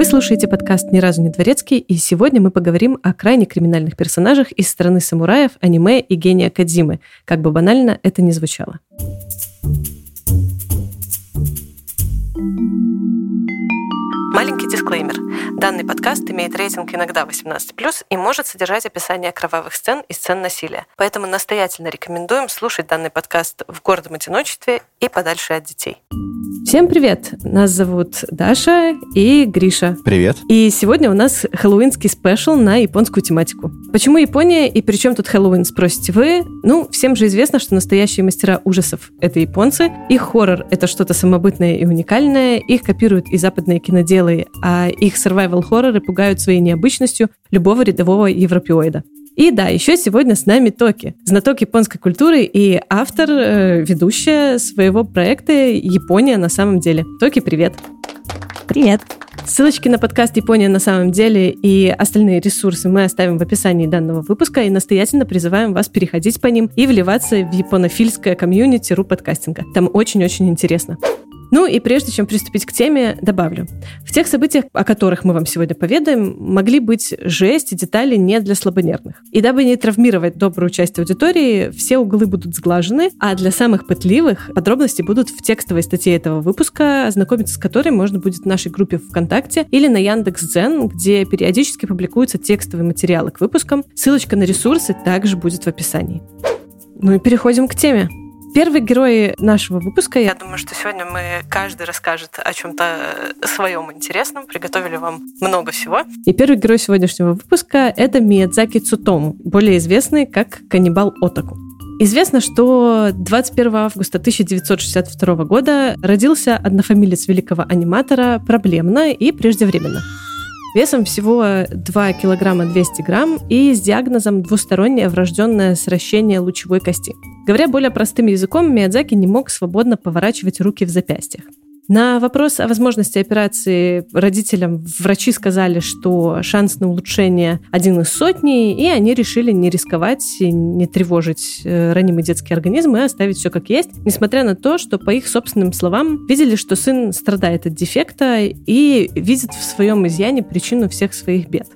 Вы слушаете подкаст «Ни разу не дворецкий», и сегодня мы поговорим о крайне криминальных персонажах из страны самураев, аниме и гения Кадзимы, как бы банально это ни звучало. Маленький дисклеймер. Данный подкаст имеет рейтинг иногда 18+, и может содержать описание кровавых сцен и сцен насилия. Поэтому настоятельно рекомендуем слушать данный подкаст в гордом одиночестве и подальше от детей. Всем привет! Нас зовут Даша и Гриша. Привет. И сегодня у нас хэллоуинский спешл на японскую тематику. Почему Япония и при чем тут Хэллоуин, спросите вы? Ну, всем же известно, что настоящие мастера ужасов — это японцы. Их хоррор — это что-то самобытное и уникальное. Их копируют и западные киноделы, а их survival-хорроры пугают своей необычностью любого рядового европеоида. И да, еще сегодня с нами Токи, знаток японской культуры и автор, э, ведущая своего проекта «Япония на самом деле». Токи, привет! Привет! Ссылочки на подкаст «Япония на самом деле» и остальные ресурсы мы оставим в описании данного выпуска и настоятельно призываем вас переходить по ним и вливаться в японофильское комьюнити ру подкастинга. Там очень-очень интересно. Ну и прежде чем приступить к теме, добавлю. В тех событиях, о которых мы вам сегодня поведаем, могли быть жесть и детали не для слабонервных. И дабы не травмировать добрую часть аудитории, все углы будут сглажены, а для самых пытливых подробности будут в текстовой статье этого выпуска, ознакомиться с которой можно будет в нашей группе ВКонтакте или на Яндекс.Дзен, где периодически публикуются текстовые материалы к выпускам. Ссылочка на ресурсы также будет в описании. Ну и переходим к теме. Первый герой нашего выпуска, я думаю, что сегодня мы каждый расскажет о чем-то своем интересном. Приготовили вам много всего. И первый герой сегодняшнего выпуска — это Миядзаки Цутому, более известный как каннибал Отаку. Известно, что 21 августа 1962 года родился однофамилец великого аниматора проблемно и преждевременно весом всего 2 килограмма 200 грамм и с диагнозом двустороннее врожденное сращение лучевой кости. Говоря более простым языком, Миядзаки не мог свободно поворачивать руки в запястьях. На вопрос о возможности операции родителям врачи сказали, что шанс на улучшение один из сотни, и они решили не рисковать, не тревожить э, ранимый детский организм и оставить все как есть, несмотря на то, что, по их собственным словам, видели, что сын страдает от дефекта и видит в своем изъяне причину всех своих бед.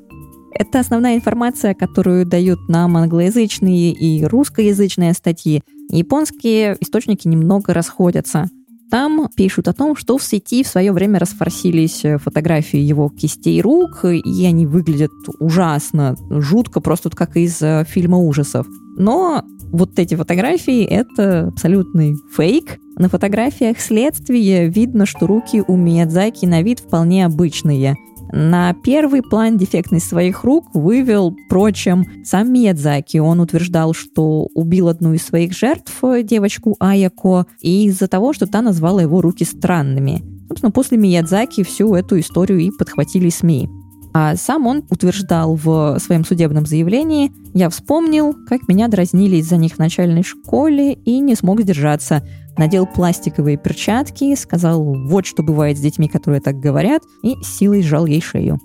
Это основная информация, которую дают нам англоязычные и русскоязычные статьи. Японские источники немного расходятся. Там пишут о том, что в сети в свое время расфорсились э, фотографии его кистей рук, и они выглядят ужасно, жутко, просто как из э, фильма ужасов. Но вот эти фотографии — это абсолютный фейк. На фотографиях следствия видно, что руки у Миядзаки на вид вполне обычные — на первый план дефектность своих рук вывел, впрочем, сам Миядзаки. Он утверждал, что убил одну из своих жертв, девочку Аяко, из-за того, что та назвала его руки странными. Собственно, после Миядзаки всю эту историю и подхватили СМИ. А сам он утверждал в своем судебном заявлении, «Я вспомнил, как меня дразнили из-за них в начальной школе и не смог сдержаться надел пластиковые перчатки, сказал «вот что бывает с детьми, которые так говорят», и силой сжал ей шею.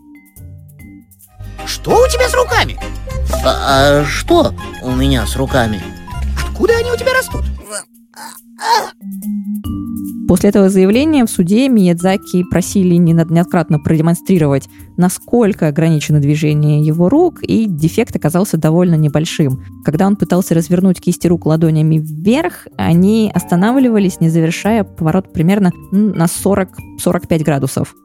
Что у тебя с руками? А, а что у меня с руками? Откуда они у тебя растут? После этого заявления в суде Миядзаки просили неоднократно продемонстрировать, насколько ограничено движение его рук, и дефект оказался довольно небольшим. Когда он пытался развернуть кисти рук ладонями вверх, они останавливались, не завершая поворот примерно на 40-45 градусов.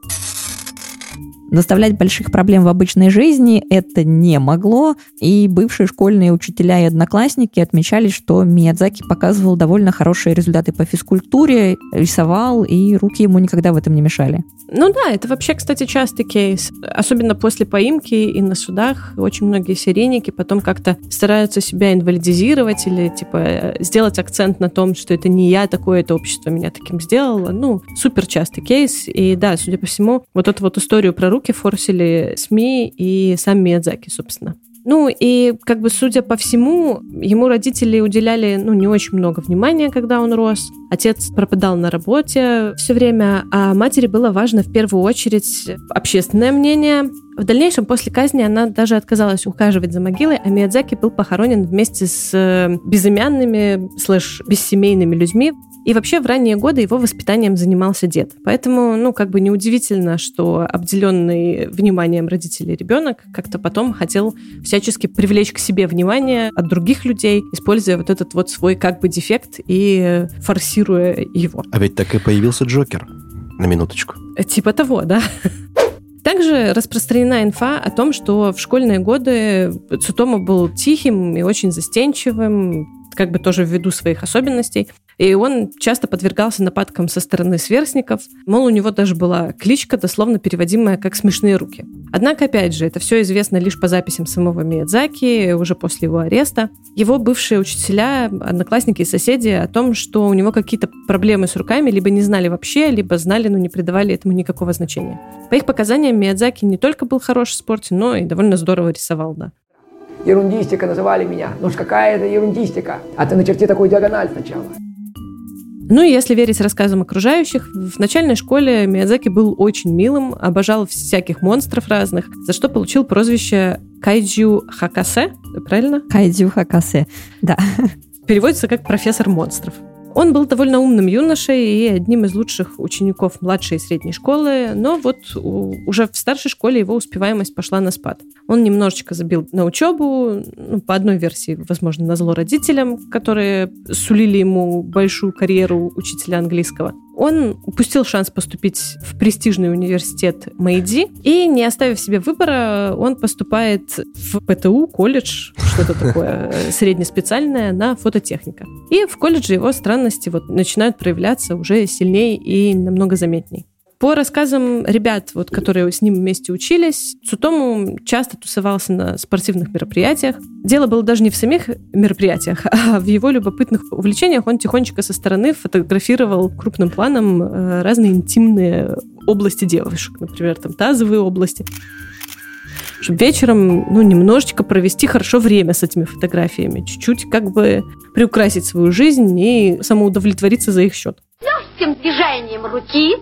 Доставлять больших проблем в обычной жизни это не могло, и бывшие школьные учителя и одноклассники отмечали, что Миядзаки показывал довольно хорошие результаты по физкультуре, рисовал, и руки ему никогда в этом не мешали. Ну да, это вообще, кстати, частый кейс. Особенно после поимки и на судах очень многие серийники потом как-то стараются себя инвалидизировать или типа сделать акцент на том, что это не я такое, это общество меня таким сделало. Ну, супер частый кейс. И да, судя по всему, вот эту вот историю про руки форсили СМИ и сам Миядзаки, собственно. Ну и как бы судя по всему, ему родители уделяли ну не очень много внимания, когда он рос. Отец пропадал на работе все время, а матери было важно в первую очередь общественное мнение. В дальнейшем, после казни, она даже отказалась ухаживать за могилой, а Миядзаки был похоронен вместе с безымянными слэш бессемейными людьми И вообще в ранние годы его воспитанием занимался дед. Поэтому, ну, как бы неудивительно, что обделенный вниманием родителей ребенок как-то потом хотел всячески привлечь к себе внимание от других людей, используя вот этот вот свой как бы дефект и форсируя его. А ведь так и появился Джокер. На минуточку. Типа того, да. Также распространена инфа о том, что в школьные годы Цутома был тихим и очень застенчивым, как бы тоже ввиду своих особенностей. И он часто подвергался нападкам со стороны сверстников. Мол, у него даже была кличка, дословно переводимая как «смешные руки». Однако, опять же, это все известно лишь по записям самого Миядзаки, уже после его ареста. Его бывшие учителя, одноклассники и соседи о том, что у него какие-то проблемы с руками, либо не знали вообще, либо знали, но не придавали этому никакого значения. По их показаниям, Миядзаки не только был хорош в спорте, но и довольно здорово рисовал, да. Ерундистика называли меня. Ну ж какая это ерундистика? А ты начерти такую диагональ сначала. Ну и если верить рассказам окружающих, в начальной школе Миядзаки был очень милым, обожал всяких монстров разных, за что получил прозвище Кайдзю Хакасе, правильно? Кайдзю Хакасе, да. Переводится как профессор монстров. Он был довольно умным юношей и одним из лучших учеников младшей и средней школы, но вот уже в старшей школе его успеваемость пошла на спад. Он немножечко забил на учебу, ну, по одной версии, возможно, на зло родителям, которые сулили ему большую карьеру учителя английского. Он упустил шанс поступить в престижный университет Мэйди, и, не оставив себе выбора, он поступает в ПТУ, колледж, что-то такое среднеспециальное, на фототехника. И в колледже его странности вот начинают проявляться уже сильнее и намного заметней. По рассказам ребят, вот, которые с ним вместе учились, Цутому часто тусовался на спортивных мероприятиях. Дело было даже не в самих мероприятиях, а в его любопытных увлечениях. Он тихонечко со стороны фотографировал крупным планом э, разные интимные области девушек, например, там тазовые области чтобы вечером, ну, немножечко провести хорошо время с этими фотографиями, чуть-чуть как бы приукрасить свою жизнь и самоудовлетвориться за их счет. Легким движением руки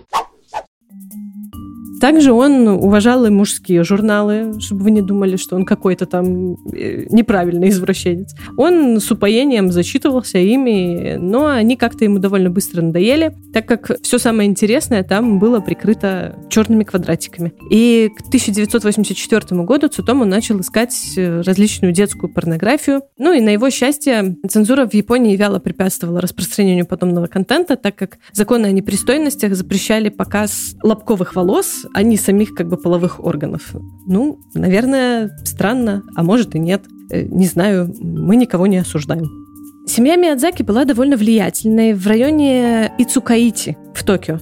также он уважал и мужские журналы, чтобы вы не думали, что он какой-то там э, неправильный извращенец. Он с упоением зачитывался ими, но они как-то ему довольно быстро надоели, так как все самое интересное там было прикрыто черными квадратиками. И к 1984 году Цутому начал искать э, различную детскую порнографию. Ну и на его счастье цензура в Японии вяло препятствовала распространению подобного контента, так как законы о непристойностях запрещали показ лобковых волос, а не самих как бы половых органов. Ну, наверное, странно, а может и нет. Э, не знаю, мы никого не осуждаем. Семья Миядзаки была довольно влиятельной в районе Ицукаити в Токио.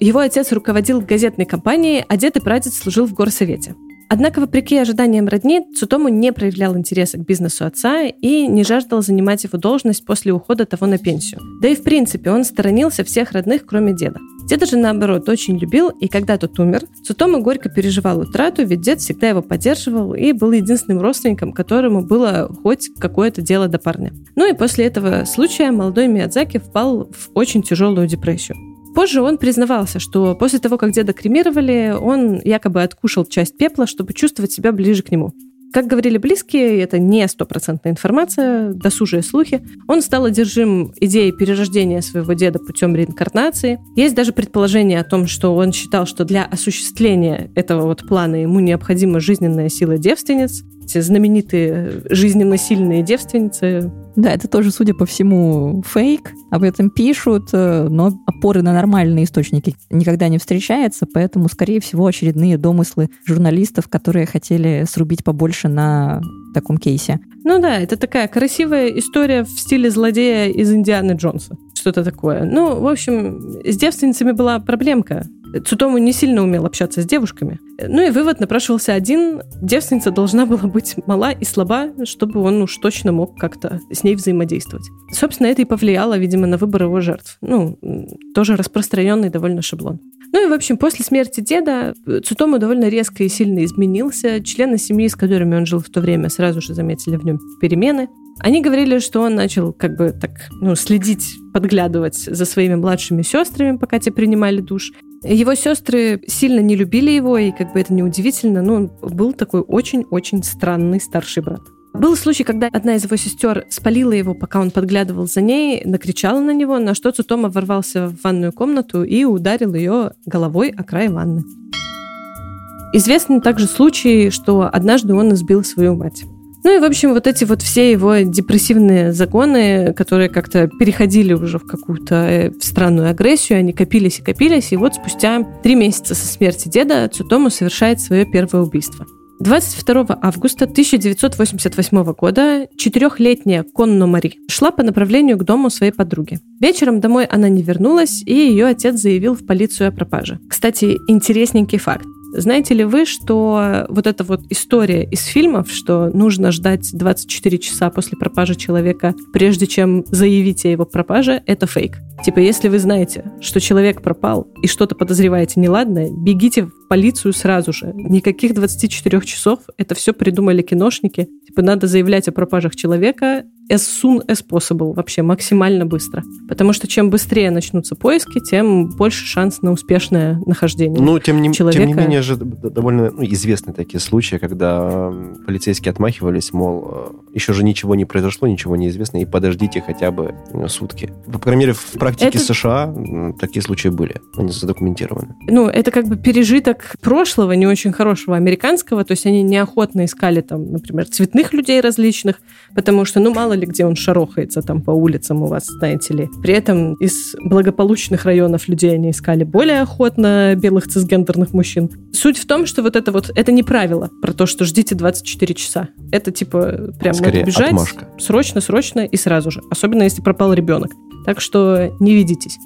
Его отец руководил газетной компанией, а дед и прадед служил в горсовете. Однако, вопреки ожиданиям родни, Цутому не проявлял интереса к бизнесу отца и не жаждал занимать его должность после ухода того на пенсию. Да и в принципе он сторонился всех родных, кроме деда. Деда же, наоборот, очень любил, и когда тот умер, Цутома горько переживал утрату, ведь дед всегда его поддерживал и был единственным родственником, которому было хоть какое-то дело до парня. Ну и после этого случая молодой Миядзаки впал в очень тяжелую депрессию. Позже он признавался, что после того, как деда кремировали, он якобы откушал часть пепла, чтобы чувствовать себя ближе к нему. Как говорили близкие, это не стопроцентная информация, досужие слухи. Он стал одержим идеей перерождения своего деда путем реинкарнации. Есть даже предположение о том, что он считал, что для осуществления этого вот плана ему необходима жизненная сила девственниц. Эти знаменитые жизненно сильные девственницы да, это тоже, судя по всему, фейк. Об этом пишут, э, но опоры на нормальные источники никогда не встречается, поэтому, скорее всего, очередные домыслы журналистов, которые хотели срубить побольше на таком кейсе. Ну да, это такая красивая история в стиле злодея из Индианы Джонса. Что-то такое. Ну, в общем, с девственницами была проблемка. Цутому не сильно умел общаться с девушками. Ну и вывод напрашивался один. Девственница должна была быть мала и слаба, чтобы он уж точно мог как-то с ней взаимодействовать. Собственно, это и повлияло, видимо, на выбор его жертв. Ну, тоже распространенный довольно шаблон. Ну и, в общем, после смерти деда Цутому довольно резко и сильно изменился. Члены семьи, с которыми он жил в то время, сразу же заметили в нем перемены. Они говорили, что он начал как бы так, ну, следить, подглядывать за своими младшими сестрами, пока те принимали душ. Его сестры сильно не любили его, и как бы это неудивительно, но он был такой очень-очень странный старший брат. Был случай, когда одна из его сестер спалила его, пока он подглядывал за ней, накричала на него, на что Цутома ворвался в ванную комнату и ударил ее головой о край ванны. Известны также случаи, что однажды он избил свою мать. Ну и, в общем, вот эти вот все его депрессивные законы, которые как-то переходили уже в какую-то э, странную агрессию, они копились и копились, и вот спустя три месяца со смерти деда Цутому совершает свое первое убийство. 22 августа 1988 года четырехлетняя Конно Мари шла по направлению к дому своей подруги. Вечером домой она не вернулась, и ее отец заявил в полицию о пропаже. Кстати, интересненький факт. Знаете ли вы, что вот эта вот история из фильмов, что нужно ждать 24 часа после пропажи человека, прежде чем заявить о его пропаже, это фейк. Типа, если вы знаете, что человек пропал и что-то подозреваете неладное, бегите в полицию сразу же. Никаких 24 часов. Это все придумали киношники. Типа, надо заявлять о пропажах человека as soon as possible, вообще максимально быстро. Потому что чем быстрее начнутся поиски, тем больше шанс на успешное нахождение Ну, тем не, человека. тем не менее же довольно ну, известны такие случаи, когда полицейские отмахивались, мол, э, еще же ничего не произошло, ничего не известно, и подождите хотя бы э, сутки. По крайней мере, в практике Это- США такие случаи были, они задокументированы. Ну, это как бы пережиток прошлого, не очень хорошего американского, то есть они неохотно искали там, например, цветных людей различных, потому что, ну, мало ли где он шарохается там по улицам у вас, знаете ли. При этом из благополучных районов людей они искали более охотно белых цисгендерных мужчин. Суть в том, что вот это вот, это не правило про то, что ждите 24 часа. Это типа прям Скорее, надо бежать отмашка. срочно, срочно и сразу же. Особенно если пропал ребенок. Так что не ведитесь.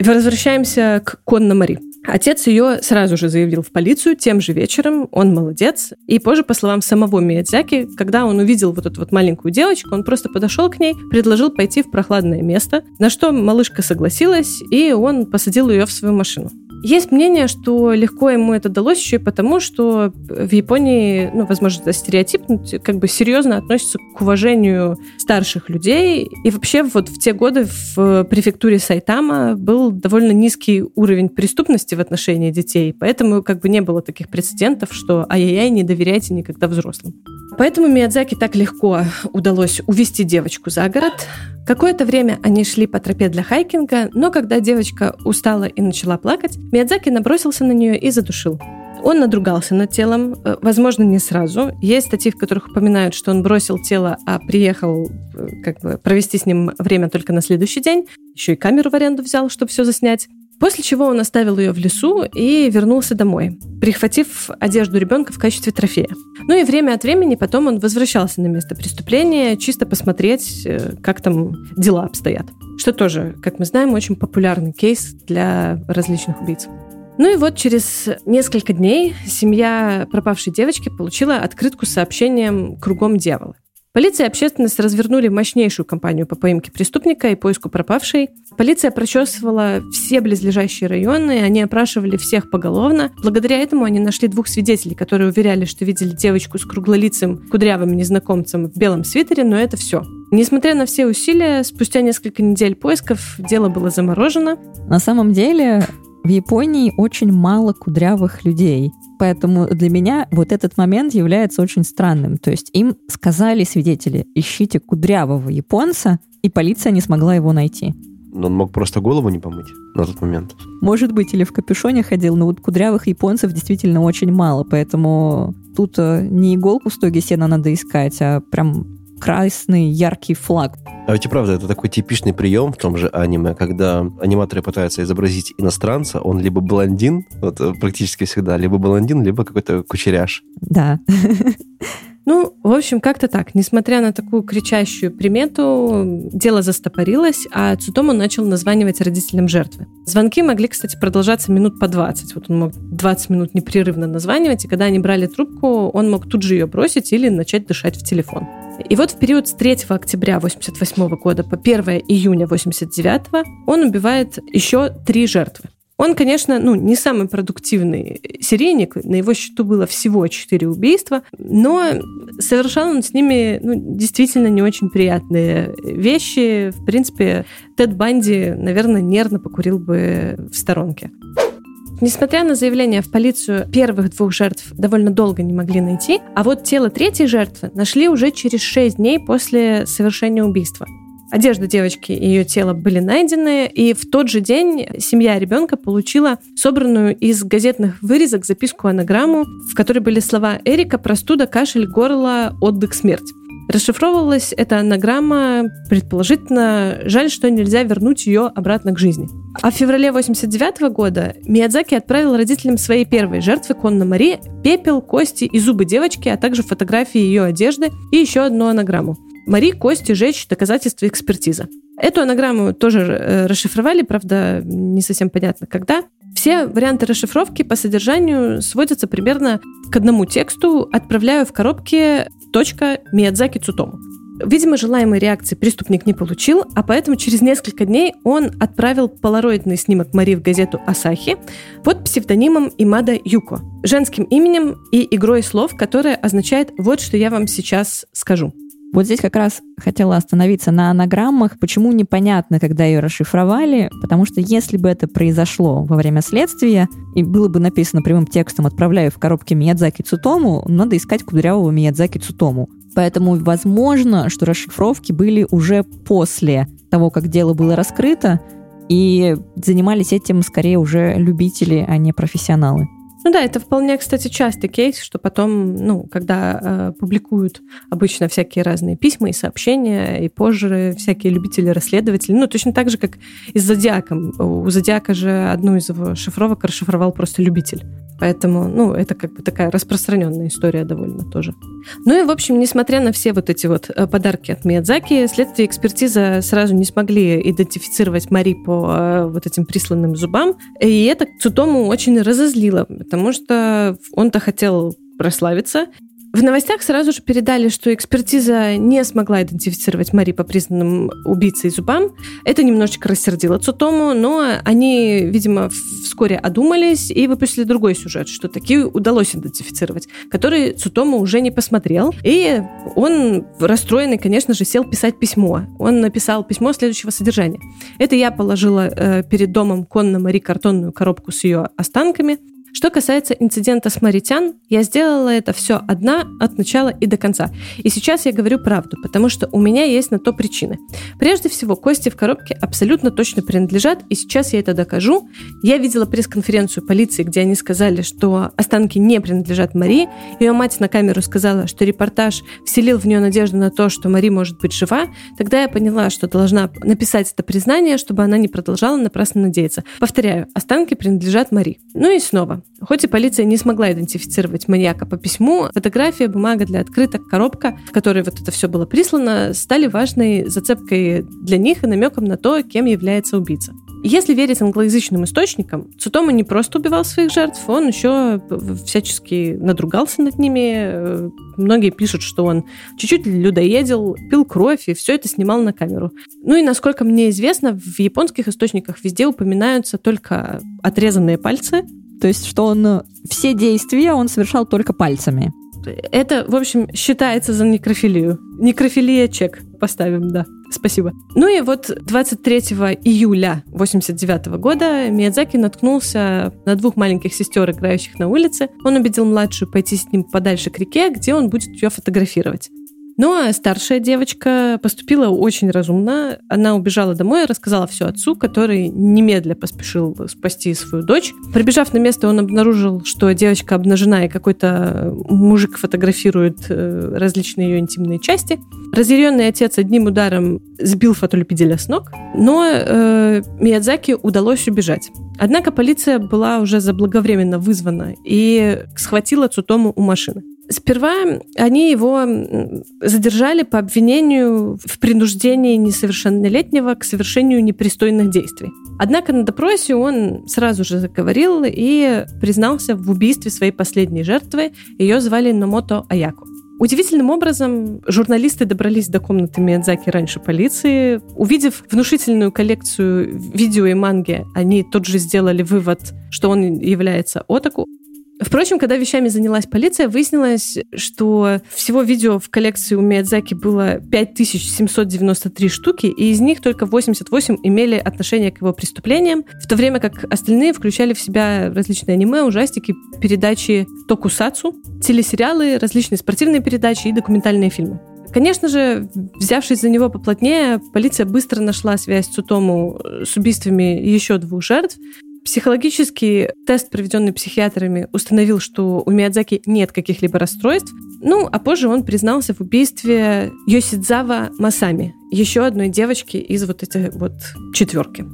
Возвращаемся к Конно Мари. Отец ее сразу же заявил в полицию тем же вечером, он молодец. И позже, по словам самого Миядзаки, когда он увидел вот эту вот маленькую девочку, он просто подошел к ней, предложил пойти в прохладное место, на что малышка согласилась, и он посадил ее в свою машину. Есть мнение, что легко ему это далось еще и потому, что в Японии, ну, возможно, это стереотип, но как бы серьезно относятся к уважению старших людей. И вообще вот в те годы в префектуре Сайтама был довольно низкий уровень преступности в отношении детей, поэтому как бы не было таких прецедентов, что ай-яй-яй, не доверяйте никогда взрослым. Поэтому Миядзаки так легко удалось увести девочку за город. Какое-то время они шли по тропе для хайкинга, но когда девочка устала и начала плакать, Миядзаки набросился на нее и задушил. Он надругался над телом, э, возможно, не сразу. Есть статьи, в которых упоминают, что он бросил тело, а приехал э, как бы провести с ним время только на следующий день. Еще и камеру в аренду взял, чтобы все заснять. После чего он оставил ее в лесу и вернулся домой, прихватив одежду ребенка в качестве трофея. Ну и время от времени потом он возвращался на место преступления, чисто посмотреть, э, как там дела обстоят. Что тоже, как мы знаем, очень популярный кейс для различных убийц. Ну и вот через несколько дней семья пропавшей девочки получила открытку с сообщением «Кругом дьявола». Полиция и общественность развернули мощнейшую кампанию по поимке преступника и поиску пропавшей. Полиция прочесывала все близлежащие районы, они опрашивали всех поголовно. Благодаря этому они нашли двух свидетелей, которые уверяли, что видели девочку с круглолицым кудрявым незнакомцем в белом свитере, но это все. Несмотря на все усилия, спустя несколько недель поисков дело было заморожено. На самом деле в Японии очень мало кудрявых людей. Поэтому для меня вот этот момент является очень странным. То есть им сказали свидетели, ищите кудрявого японца, и полиция не смогла его найти. Но он мог просто голову не помыть на тот момент. Может быть, или в капюшоне ходил, но вот кудрявых японцев действительно очень мало, поэтому тут э, не иголку в стоге сена надо искать, а прям красный яркий флаг. А ведь и правда, это такой типичный прием в том же аниме, когда аниматоры пытаются изобразить иностранца, он либо блондин, вот э, практически всегда, либо блондин, либо какой-то кучеряш. Да. Ну, в общем, как-то так. Несмотря на такую кричащую примету, дело застопорилось, а Цутому начал названивать родителям жертвы. Звонки могли, кстати, продолжаться минут по 20. Вот он мог 20 минут непрерывно названивать, и когда они брали трубку, он мог тут же ее бросить или начать дышать в телефон. И вот в период с 3 октября 1988 года по 1 июня 1989 он убивает еще три жертвы. Он, конечно, ну, не самый продуктивный серийник, на его счету было всего четыре убийства, но совершал он с ними ну, действительно не очень приятные вещи. В принципе, Тед Банди, наверное, нервно покурил бы в сторонке. Несмотря на заявление в полицию, первых двух жертв довольно долго не могли найти, а вот тело третьей жертвы нашли уже через 6 дней после совершения убийства. Одежда девочки и ее тело были найдены, и в тот же день семья ребенка получила собранную из газетных вырезок записку-анаграмму, в которой были слова «Эрика, простуда, кашель, горло, отдых, смерть». Расшифровывалась эта анаграмма, предположительно, жаль, что нельзя вернуть ее обратно к жизни. А в феврале 89 года Миядзаки отправил родителям своей первой жертвы Конна Мари пепел, кости и зубы девочки, а также фотографии ее одежды и еще одну анаграмму. Мари, кости, жечь, доказательства экспертиза. Эту анаграмму тоже э, расшифровали, правда, не совсем понятно когда. Все варианты расшифровки по содержанию сводятся примерно к одному тексту «Отправляю в коробке Миядзаки Цутому». Видимо, желаемой реакции преступник не получил, а поэтому через несколько дней он отправил полароидный снимок Мари в газету «Асахи» под псевдонимом Имада Юко, женским именем и игрой слов, которая означает «вот что я вам сейчас скажу». Вот здесь как раз хотела остановиться на анаграммах. Почему непонятно, когда ее расшифровали? Потому что если бы это произошло во время следствия, и было бы написано прямым текстом «отправляю в коробке Миядзаки Цутому», надо искать кудрявого Миядзаки Цутому. Поэтому возможно, что расшифровки были уже после того, как дело было раскрыто, и занимались этим скорее уже любители, а не профессионалы. Ну да, это вполне, кстати, частый кейс, что потом, ну, когда э, публикуют обычно всякие разные письма и сообщения, и позже всякие любители-расследователи, ну, точно так же, как и с Зодиаком. У Зодиака же одну из его шифровок расшифровал просто любитель. Поэтому, ну, это как бы такая распространенная история довольно тоже. Ну и, в общем, несмотря на все вот эти вот э, подарки от Миядзаки, следствие экспертиза сразу не смогли идентифицировать Мари по э, вот этим присланным зубам. И это Цутому очень разозлило, потому что он-то хотел прославиться, в новостях сразу же передали, что экспертиза не смогла идентифицировать Мари по признанным убийцей зубам. Это немножечко рассердило Цутому, но они, видимо, вскоре одумались и выпустили другой сюжет, что такие удалось идентифицировать, который Цутому уже не посмотрел. И он, расстроенный, конечно же, сел писать письмо. Он написал письмо следующего содержания. Это я положила э, перед домом Конна Мари картонную коробку с ее останками. Что касается инцидента с Маритян, я сделала это все одна от начала и до конца. И сейчас я говорю правду, потому что у меня есть на то причины. Прежде всего, кости в коробке абсолютно точно принадлежат, и сейчас я это докажу. Я видела пресс-конференцию полиции, где они сказали, что останки не принадлежат Марии. Ее мать на камеру сказала, что репортаж вселил в нее надежду на то, что Мари может быть жива. Тогда я поняла, что должна написать это признание, чтобы она не продолжала напрасно надеяться. Повторяю, останки принадлежат Мари. Ну и снова, Хоть и полиция не смогла идентифицировать маньяка по письму, фотография, бумага для открыток, коробка, в которой вот это все было прислано, стали важной зацепкой для них и намеком на то, кем является убийца. Если верить англоязычным источникам, Цутома не просто убивал своих жертв, он еще всячески надругался над ними. Многие пишут, что он чуть-чуть людоедил, пил кровь и все это снимал на камеру. Ну и, насколько мне известно, в японских источниках везде упоминаются только отрезанные пальцы, то есть, что он э, все действия он совершал только пальцами. Это, в общем, считается за некрофилию. Некрофилия чек поставим, да. Спасибо. Ну и вот 23 июля 89 года Миядзаки наткнулся на двух маленьких сестер, играющих на улице. Он убедил младшую пойти с ним подальше к реке, где он будет ее фотографировать. Ну а старшая девочка поступила очень разумно. Она убежала домой и рассказала все отцу, который немедля поспешил спасти свою дочь. Прибежав на место, он обнаружил, что девочка обнажена, и какой-то мужик фотографирует э, различные ее интимные части. Разъяренный отец одним ударом сбил фотолюбителя с ног, но э, Миядзаки удалось убежать. Однако полиция была уже заблаговременно вызвана и схватила Цутому у машины. Сперва они его задержали по обвинению в принуждении несовершеннолетнего к совершению непристойных действий. Однако на допросе он сразу же заговорил и признался в убийстве своей последней жертвы. Ее звали Номото Аяко. Удивительным образом журналисты добрались до комнаты Миядзаки раньше полиции. Увидев внушительную коллекцию видео и манги, они тут же сделали вывод, что он является отаку. Впрочем, когда вещами занялась полиция, выяснилось, что всего видео в коллекции у Миядзаки было 5793 штуки, и из них только 88 имели отношение к его преступлениям, в то время как остальные включали в себя различные аниме, ужастики, передачи токусацу, телесериалы, различные спортивные передачи и документальные фильмы. Конечно же, взявшись за него поплотнее, полиция быстро нашла связь Цутому с убийствами еще двух жертв, Психологический тест, проведенный психиатрами, установил, что у Миядзаки нет каких-либо расстройств. Ну, а позже он признался в убийстве Йосидзава Масами, еще одной девочки из вот этой вот четверки.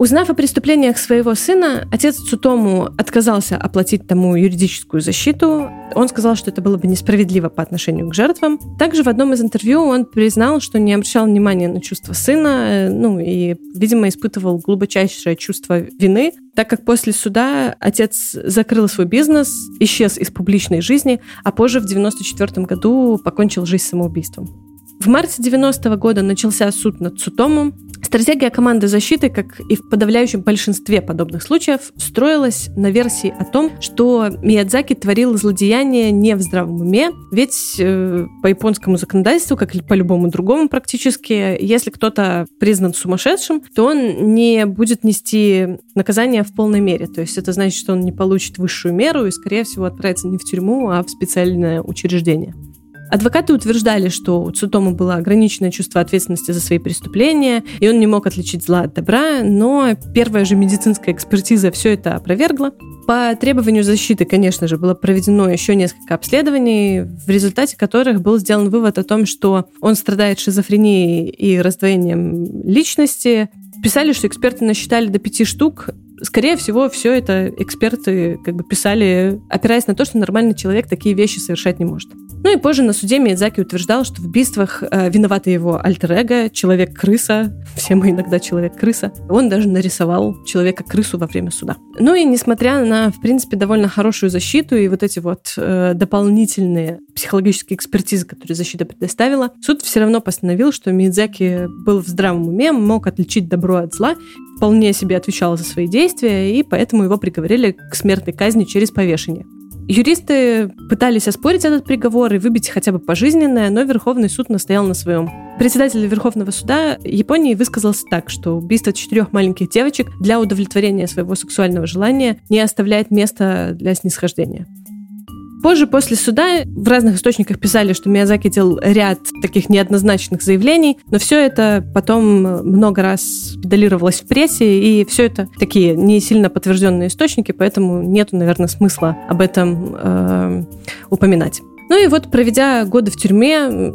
Узнав о преступлениях своего сына, отец Цутому отказался оплатить тому юридическую защиту. Он сказал, что это было бы несправедливо по отношению к жертвам. Также в одном из интервью он признал, что не обращал внимания на чувства сына, э, ну и, видимо, испытывал глубочайшее чувство вины, так как после суда отец закрыл свой бизнес, исчез из публичной жизни, а позже в 1994 году покончил жизнь самоубийством. В марте 90 -го года начался суд над Цутому. Стратегия команды защиты, как и в подавляющем большинстве подобных случаев, строилась на версии о том, что Миядзаки творил злодеяние не в здравом уме, ведь э, по японскому законодательству, как и по любому другому практически, если кто-то признан сумасшедшим, то он не будет нести наказание в полной мере. То есть это значит, что он не получит высшую меру и, скорее всего, отправится не в тюрьму, а в специальное учреждение. Адвокаты утверждали, что у Цутому было ограниченное чувство ответственности за свои преступления, и он не мог отличить зла от добра, но первая же медицинская экспертиза все это опровергла. По требованию защиты, конечно же, было проведено еще несколько обследований, в результате которых был сделан вывод о том, что он страдает шизофренией и раздвоением личности. Писали, что эксперты насчитали до пяти штук, Скорее всего, все это эксперты как бы писали, опираясь на то, что нормальный человек такие вещи совершать не может. Ну и позже на суде Миядзаки утверждал, что в убийствах э, виноваты его альтер человек-крыса, все мы иногда человек-крыса. Он даже нарисовал человека-крысу во время суда. Ну и несмотря на, в принципе, довольно хорошую защиту и вот эти вот э, дополнительные психологические экспертизы, которые защита предоставила, суд все равно постановил, что Миядзаки был в здравом уме, мог отличить добро от зла, вполне себе отвечал за свои действия, и поэтому его приговорили к смертной казни через повешение. Юристы пытались оспорить этот приговор и выбить хотя бы пожизненное, но Верховный суд настоял на своем. Председатель Верховного суда Японии высказался так, что убийство четырех маленьких девочек для удовлетворения своего сексуального желания не оставляет места для снисхождения. Позже, после суда, в разных источниках писали, что Миязаки делал ряд таких неоднозначных заявлений, но все это потом много раз педалировалось в прессе, и все это такие не сильно подтвержденные источники, поэтому нету, наверное, смысла об этом э, упоминать. Ну и вот, проведя годы в тюрьме,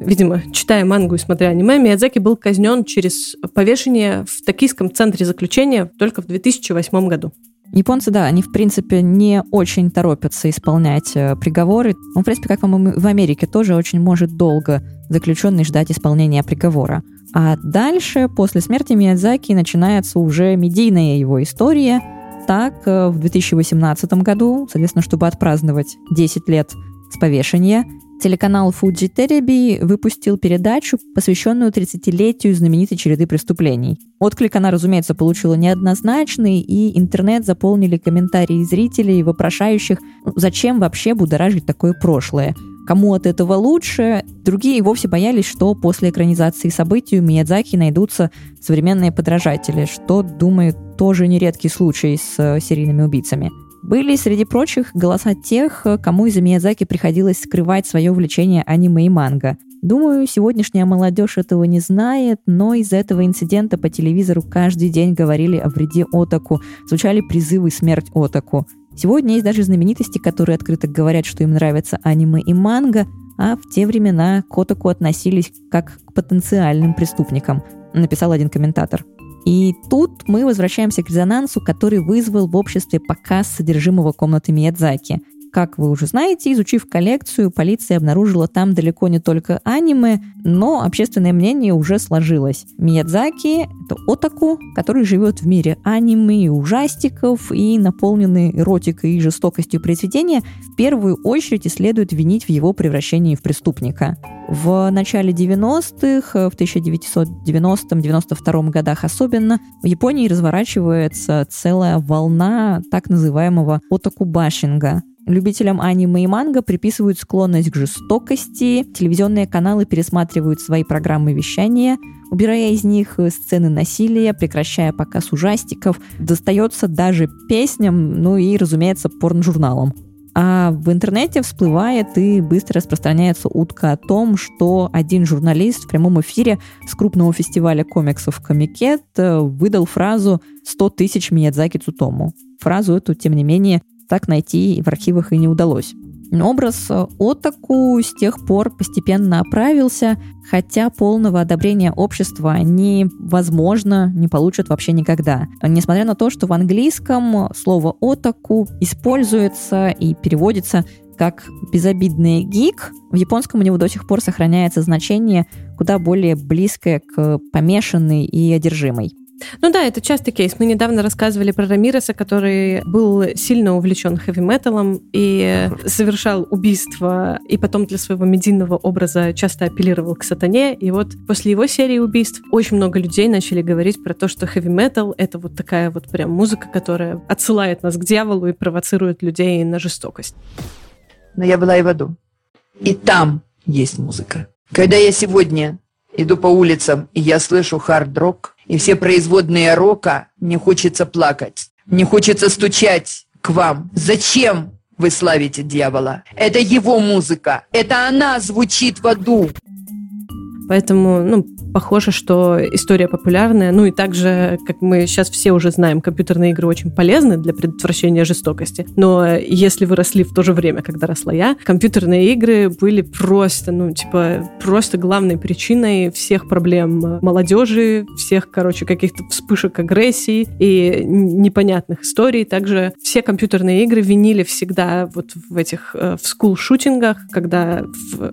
видимо, читая мангу и смотря аниме, Миядзаки был казнен через повешение в токийском центре заключения только в 2008 году. Японцы, да, они, в принципе, не очень торопятся исполнять э, приговоры. Он, в принципе, как в Америке, тоже очень может долго заключенный ждать исполнения приговора. А дальше, после смерти Миядзаки, начинается уже медийная его история. Так, э, в 2018 году, соответственно, чтобы отпраздновать 10 лет с повешения, Телеканал Fuji Terebi выпустил передачу, посвященную 30-летию знаменитой череды преступлений. Отклик она, разумеется, получила неоднозначный, и интернет заполнили комментарии зрителей, вопрошающих, «Ну, зачем вообще будоражить такое прошлое. Кому от этого лучше? Другие вовсе боялись, что после экранизации событий у Миядзаки найдутся современные подражатели, что, думаю, тоже нередкий случай с э, серийными убийцами. Были, среди прочих, голоса тех, кому из-за Миязаки приходилось скрывать свое увлечение аниме и манго. Думаю, сегодняшняя молодежь этого не знает, но из-за этого инцидента по телевизору каждый день говорили о вреде отаку, звучали призывы «Смерть отаку». Сегодня есть даже знаменитости, которые открыто говорят, что им нравятся аниме и манго, а в те времена к отаку относились как к потенциальным преступникам, написал один комментатор. И тут мы возвращаемся к резонансу, который вызвал в обществе показ содержимого комнаты Миядзаки. Как вы уже знаете, изучив коллекцию, полиция обнаружила там далеко не только аниме, но общественное мнение уже сложилось. Миядзаки — это отаку, который живет в мире аниме и ужастиков, и наполненный эротикой и жестокостью произведения, в первую очередь и следует винить в его превращении в преступника. В начале 90-х, в 1990-92 годах особенно, в Японии разворачивается целая волна так называемого отаку-башинга — Любителям аниме и манго приписывают склонность к жестокости, телевизионные каналы пересматривают свои программы вещания, убирая из них сцены насилия, прекращая показ ужастиков, достается даже песням, ну и, разумеется, порножурналам. А в интернете всплывает и быстро распространяется утка о том, что один журналист в прямом эфире с крупного фестиваля комиксов Комикет э, выдал фразу «100 тысяч Миядзаки Цутому». Фразу эту, тем не менее, так найти в архивах и не удалось. Образ э, Отаку с тех пор постепенно оправился, хотя полного одобрения общества они, возможно, не получат вообще никогда. Несмотря на то, что в английском слово «отаку» используется и переводится как безобидный гик, в японском у него до сих пор сохраняется значение куда более близкое к помешанный и одержимой. Ну да, это частый кейс. Мы недавно рассказывали про Рамиреса, который был сильно увлечен хэви-металом и совершал убийства, и потом для своего медийного образа часто апеллировал к сатане. И вот после его серии убийств очень много людей начали говорить про то, что хэви-метал — это вот такая вот прям музыка, которая отсылает нас к дьяволу и провоцирует людей на жестокость. Но я была и в аду. И там есть музыка. Когда я сегодня иду по улицам, и я слышу хард-рок, и все производные рока, мне хочется плакать. Мне хочется стучать к вам. Зачем вы славите дьявола? Это его музыка. Это она звучит в аду. Поэтому, ну, похоже, что история популярная. Ну и также, как мы сейчас все уже знаем, компьютерные игры очень полезны для предотвращения жестокости. Но если вы росли в то же время, когда росла я, компьютерные игры были просто, ну, типа, просто главной причиной всех проблем молодежи, всех, короче, каких-то вспышек агрессии и непонятных историй. Также все компьютерные игры винили всегда вот в этих, э, в скул-шутингах, когда,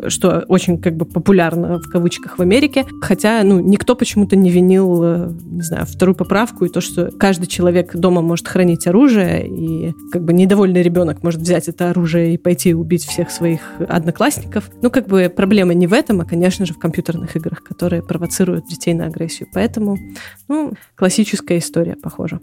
что очень как бы популярно в кавычках в Америке, хотя, ну, никто почему-то не винил, э, не знаю, вторую поправку и то, что каждый человек дома может хранить оружие, и как бы недовольный ребенок может взять это оружие и пойти убить всех своих одноклассников. Ну, как бы проблема не в этом, а, конечно же, в компьютерных играх, которые провоцируют детей на агрессию. Поэтому, ну, классическая история, похоже.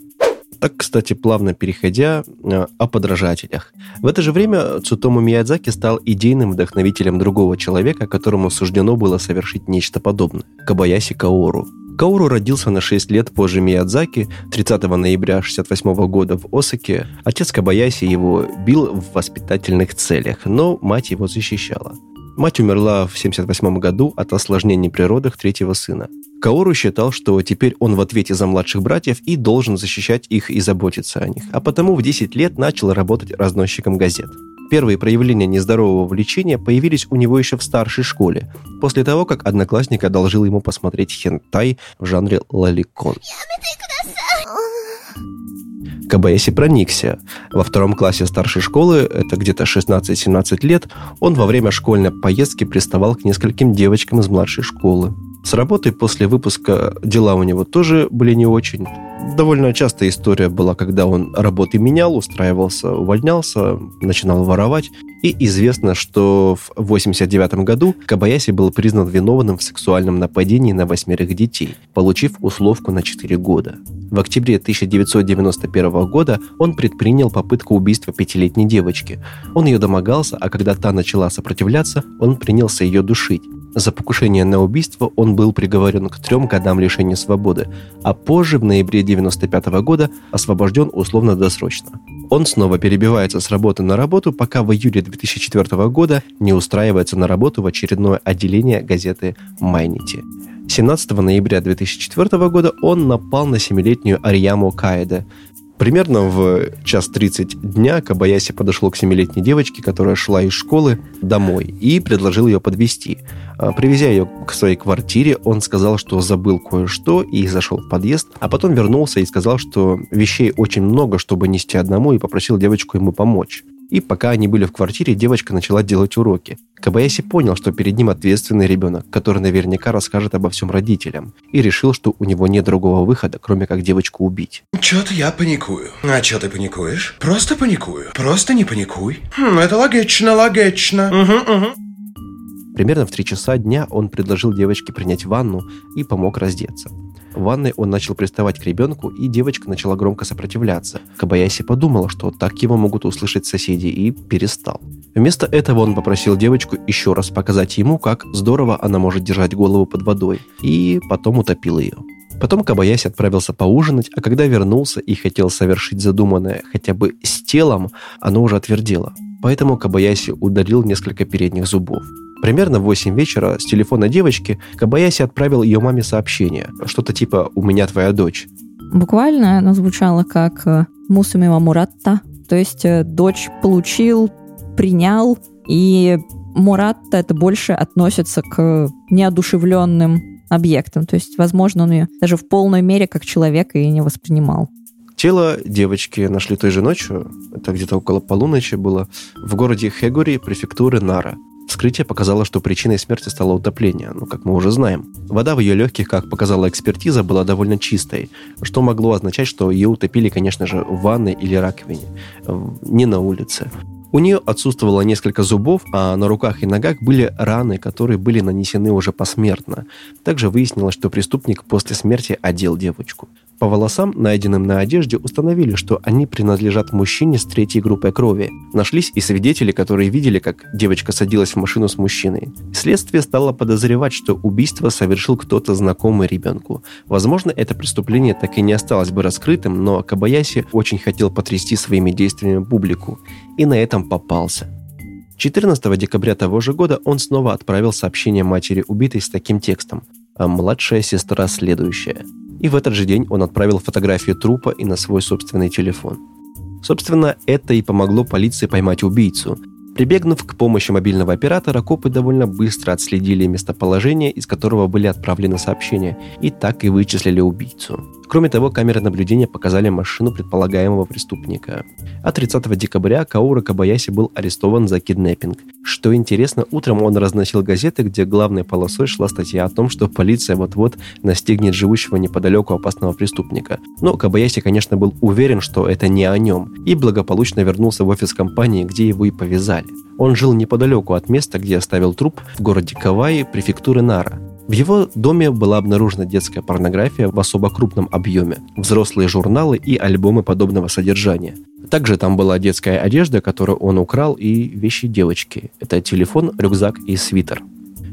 Так, кстати, плавно переходя э, о подражателях. В это же время Цутому Миядзаки стал идейным вдохновителем другого человека, которому суждено было совершить нечто подобное – Кабаяси Каору. Каору родился на 6 лет позже Миядзаки, 30 ноября 1968 года в Осаке. Отец Кабаяси его бил в воспитательных целях, но мать его защищала. Мать умерла в 1978 году от осложнений при родах третьего сына. Каору считал, что теперь он в ответе за младших братьев и должен защищать их и заботиться о них, а потому в 10 лет начал работать разносчиком газет. Первые проявления нездорового влечения появились у него еще в старшей школе, после того, как одноклассник одолжил ему посмотреть хентай в жанре лоликон. Кабаяси проникся. Во втором классе старшей школы, это где-то 16-17 лет, он во время школьной поездки приставал к нескольким девочкам из младшей школы. С работой после выпуска дела у него тоже были не очень. Довольно частая история была, когда он работы менял, устраивался, увольнялся, начинал воровать. И известно, что в 1989 году Кабаяси был признан виновным в сексуальном нападении на восьмерых детей, получив условку на 4 года. В октябре 1991 года он предпринял попытку убийства пятилетней девочки. Он ее домогался, а когда та начала сопротивляться, он принялся ее душить. За покушение на убийство он был приговорен к трем годам лишения свободы, а позже, в ноябре 1995 года, освобожден условно-досрочно. Он снова перебивается с работы на работу, пока в июле 2004 года не устраивается на работу в очередное отделение газеты «Майнити». 17 ноября 2004 года он напал на семилетнюю Арияму Каэде, Примерно в час 30 дня Кабаяси подошел к семилетней девочке, которая шла из школы домой, и предложил ее подвести. А, привезя ее к своей квартире, он сказал, что забыл кое-что и зашел в подъезд, а потом вернулся и сказал, что вещей очень много, чтобы нести одному, и попросил девочку ему помочь. И пока они были в квартире, девочка начала делать уроки. Кабаяси понял, что перед ним ответственный ребенок, который наверняка расскажет обо всем родителям, и решил, что у него нет другого выхода, кроме как девочку убить. Чё-то я паникую. А чё ты паникуешь? Просто паникую. Просто не паникуй. Хм, это логично, логично. Угу, угу. Примерно в три часа дня он предложил девочке принять ванну и помог раздеться. В ванной он начал приставать к ребенку, и девочка начала громко сопротивляться. Кабаяси подумала, что так его могут услышать соседи, и перестал. Вместо этого он попросил девочку еще раз показать ему, как здорово она может держать голову под водой, и потом утопил ее. Потом Кабаяси отправился поужинать, а когда вернулся и хотел совершить задуманное хотя бы с телом, оно уже отвердело. Поэтому Кабаяси ударил несколько передних зубов. Примерно в 8 вечера с телефона девочки Кабаяси отправил ее маме сообщение. Что-то типа «У меня твоя дочь». Буквально оно звучало как э, «Мусуми Муратта», то есть э, дочь получил, принял, и Муратта это больше относится к неодушевленным объектам. То есть, возможно, он ее даже в полной мере как человека и не воспринимал. Тело девочки нашли той же ночью, это где-то около полуночи было, в городе Хегури, префектуры Нара. Вскрытие показало, что причиной смерти стало утопление, ну, как мы уже знаем. Вода в ее легких, как показала экспертиза, была довольно чистой, что могло означать, что ее утопили, конечно же, в ванной или раковине, не на улице. У нее отсутствовало несколько зубов, а на руках и ногах были раны, которые были нанесены уже посмертно. Также выяснилось, что преступник после смерти одел девочку. По волосам, найденным на одежде, установили, что они принадлежат мужчине с третьей группой крови. Нашлись и свидетели, которые видели, как девочка садилась в машину с мужчиной. Следствие стало подозревать, что убийство совершил кто-то знакомый ребенку. Возможно, это преступление так и не осталось бы раскрытым, но Кабаяси очень хотел потрясти своими действиями публику. И на этом попался. 14 декабря того же года он снова отправил сообщение матери убитой с таким текстом. А младшая сестра следующая – и в этот же день он отправил фотографию трупа и на свой собственный телефон. Собственно, это и помогло полиции поймать убийцу. Прибегнув к помощи мобильного оператора, копы довольно быстро отследили местоположение, из которого были отправлены сообщения, и так и вычислили убийцу. Кроме того, камеры наблюдения показали машину предполагаемого преступника. А 30 декабря Каура Кабаяси был арестован за киднеппинг. Что интересно, утром он разносил газеты, где главной полосой шла статья о том, что полиция вот-вот настигнет живущего неподалеку опасного преступника. Но Кабаяси, конечно, был уверен, что это не о нем, и благополучно вернулся в офис компании, где его и повязали. Он жил неподалеку от места, где оставил труп в городе Каваи, префектуры Нара. В его доме была обнаружена детская порнография в особо крупном объеме, взрослые журналы и альбомы подобного содержания. Также там была детская одежда, которую он украл, и вещи девочки. Это телефон, рюкзак и свитер.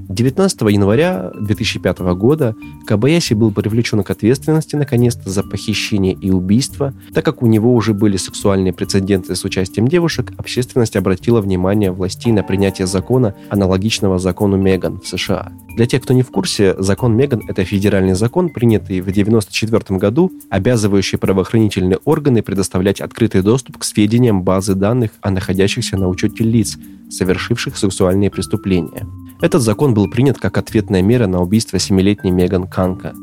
19 января 2005 года Кабаяси был привлечен к ответственности наконец-то за похищение и убийство. Так как у него уже были сексуальные прецеденты с участием девушек, общественность обратила внимание властей на принятие закона, аналогичного закону Меган в США. Для тех, кто не в курсе, закон Меган – это федеральный закон, принятый в 1994 году, обязывающий правоохранительные органы предоставлять открытый доступ к сведениям базы данных о находящихся на учете лиц, совершивших сексуальные преступления. Этот закон был принят как ответная мера на убийство семилетней Меган Канка.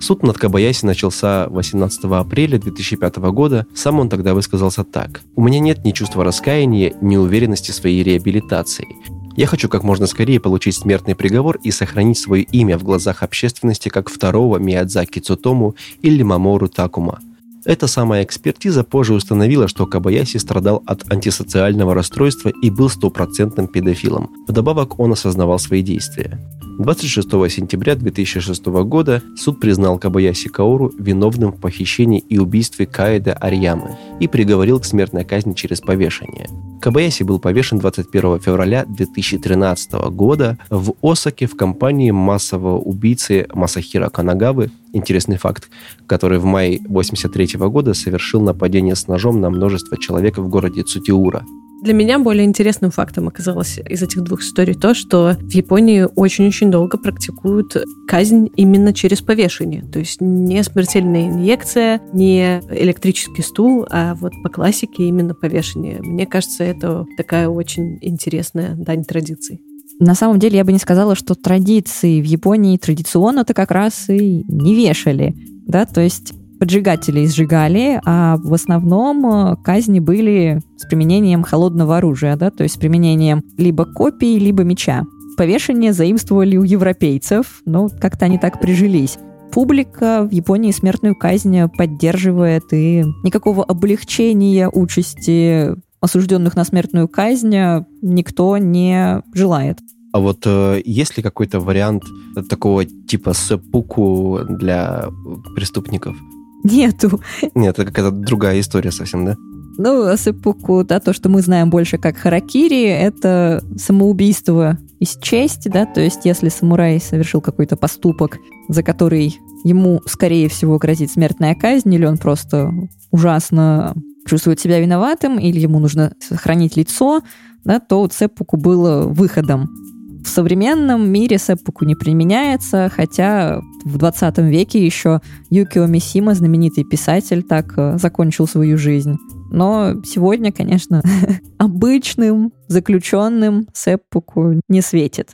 Суд над Кабаяси начался 18 апреля 2005 года. Сам он тогда высказался так. «У меня нет ни чувства раскаяния, ни уверенности в своей реабилитации. Я хочу как можно скорее получить смертный приговор и сохранить свое имя в глазах общественности как второго Миядзаки Цутому или Мамору Такума. Эта самая экспертиза позже установила, что Кабаяси страдал от антисоциального расстройства и был стопроцентным педофилом. Вдобавок он осознавал свои действия. 26 сентября 2006 года суд признал Кабаяси Каору виновным в похищении и убийстве Каэда Арьямы и приговорил к смертной казни через повешение. Кабаяси был повешен 21 февраля 2013 года в Осаке в компании массового убийцы Масахира Канагавы, интересный факт, который в мае 1983 года совершил нападение с ножом на множество человек в городе Цутиура. Для меня более интересным фактом оказалось из этих двух историй то, что в Японии очень-очень долго практикуют казнь именно через повешение. То есть не смертельная инъекция, не электрический стул, а вот по классике именно повешение. Мне кажется, это такая очень интересная дань традиций. На самом деле я бы не сказала, что традиции в Японии традиционно-то как раз и не вешали. Да, то есть поджигателей сжигали, а в основном э, казни были с применением холодного оружия, да, то есть с применением либо копий, либо меча. Повешение заимствовали у европейцев, но как-то они так прижились. Публика в Японии смертную казнь поддерживает, и никакого облегчения участи осужденных на смертную казнь никто не желает. А вот э, есть ли какой-то вариант такого типа сэппуку для преступников? Нету. Нет, это какая-то другая история совсем, да? Ну, сэппуку, да, то, что мы знаем больше как харакири, это самоубийство из чести, да, то есть если самурай совершил какой-то поступок, за который ему, скорее всего, грозит смертная казнь, или он просто ужасно чувствует себя виноватым, или ему нужно сохранить лицо, да, то сэппуку было выходом. В современном мире сэппуку не применяется, хотя в 20 веке еще Юкио Мисима, знаменитый писатель, так э, закончил свою жизнь. Но сегодня, конечно, обычным заключенным сэппуку не светит.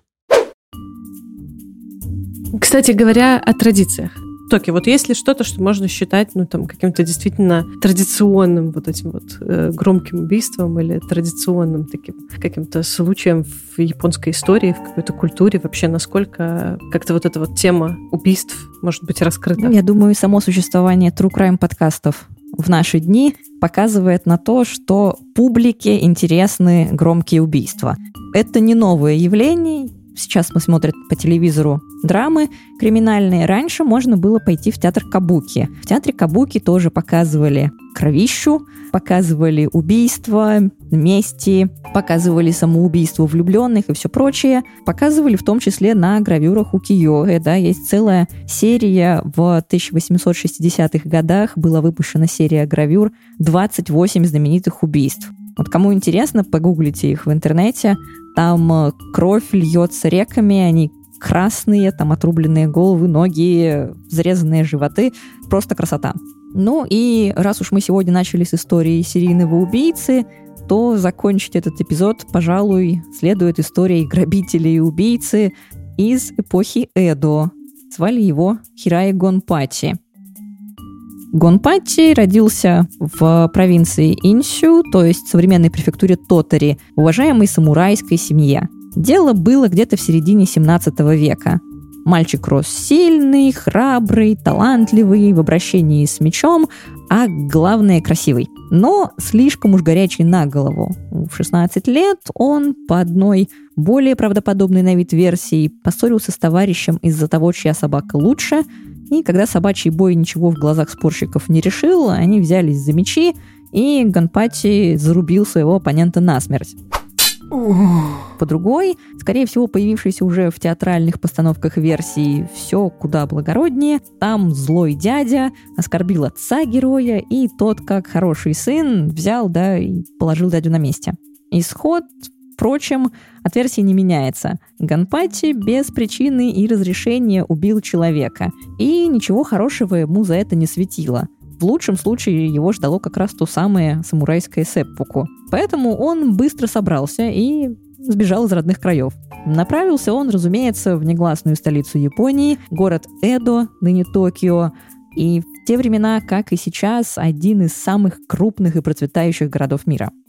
Кстати говоря, о традициях. Токи, вот есть ли что-то, что можно считать, ну, там, каким-то действительно традиционным вот этим вот э, громким убийством или традиционным таким каким-то случаем в японской истории, в какой-то культуре вообще, насколько как-то вот эта вот тема убийств может быть раскрыта? Я думаю, само существование true crime подкастов в наши дни показывает на то, что публике интересны громкие убийства. Это не новое явление, Сейчас мы смотрим по телевизору драмы криминальные. Раньше можно было пойти в театр Кабуки. В театре Кабуки тоже показывали кровищу, показывали убийства, мести, показывали самоубийство влюбленных и все прочее. Показывали в том числе на гравюрах у Киёэ. Да, есть целая серия в 1860-х годах была выпущена серия гравюр «28 знаменитых убийств». Вот кому интересно, погуглите их в интернете. Там э, кровь льется реками, они красные, там отрубленные головы, ноги, зарезанные животы. Просто красота. Ну и раз уж мы сегодня начали с истории серийного убийцы, то закончить этот эпизод, пожалуй, следует историей грабителя и убийцы из эпохи Эдо. Звали его Хирай Гонпати. Гонпати родился в провинции Инсю, то есть современной префектуре Тотари, уважаемой самурайской семье. Дело было где-то в середине 17 века. Мальчик рос сильный, храбрый, талантливый, в обращении с мечом, а главное красивый. Но слишком уж горячий на голову. В 16 лет он по одной более правдоподобной на вид версии поссорился с товарищем из-за того, чья собака лучше – и когда собачий бой ничего в глазах спорщиков не решил, они взялись за мечи, и Ганпати зарубил своего оппонента насмерть. По другой, скорее всего, появившейся уже в театральных постановках версии «Все куда благороднее», там злой дядя оскорбил отца героя, и тот, как хороший сын, взял, да, и положил дядю на месте. Исход Впрочем, от версии не меняется. Ганпати без причины и разрешения убил человека, и ничего хорошего ему за это не светило. В лучшем случае его ждало как раз то самое самурайское сеппуку. Поэтому он быстро собрался и сбежал из родных краев. Направился он, разумеется, в негласную столицу Японии, город Эдо, ныне Токио, и в те времена, как и сейчас, один из самых крупных и процветающих городов мира –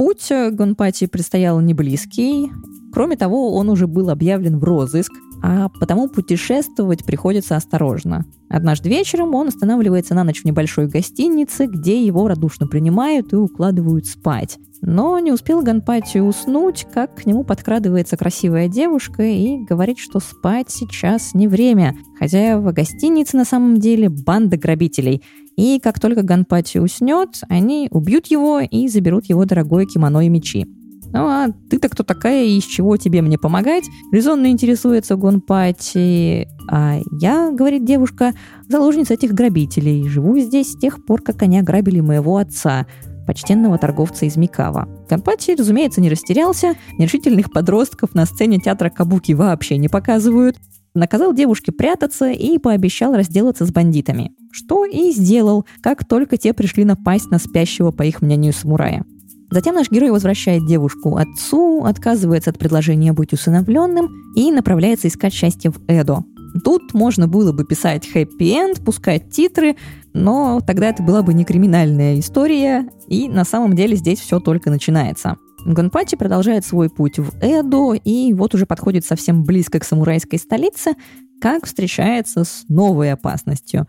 Путь Гонпати предстоял не близкий. Кроме того, он уже был объявлен в розыск, а потому путешествовать приходится осторожно. Однажды вечером он останавливается на ночь в небольшой гостинице, где его радушно принимают и укладывают спать. Но не успел Ганпати уснуть, как к нему подкрадывается красивая девушка и говорит, что спать сейчас не время. Хозяева гостиницы на самом деле банда грабителей. И как только Ганпати уснет, они убьют его и заберут его дорогое кимоно и мечи. Ну а ты-то кто такая и из чего тебе мне помогать? Резонно интересуется Гонпати. А я, говорит девушка, заложница этих грабителей. Живу здесь с тех пор, как они ограбили моего отца почтенного торговца из Микава. Гонпати, разумеется, не растерялся, нерешительных подростков на сцене театра Кабуки вообще не показывают, наказал девушке прятаться и пообещал разделаться с бандитами. Что и сделал, как только те пришли напасть на спящего, по их мнению, самурая. Затем наш герой возвращает девушку отцу, отказывается от предложения быть усыновленным и направляется искать счастье в Эдо. Тут можно было бы писать хэппи-энд, пускать титры, но тогда это была бы не криминальная история, и на самом деле здесь все только начинается. Гонпати продолжает свой путь в Эдо, и вот уже подходит совсем близко к самурайской столице, как встречается с новой опасностью.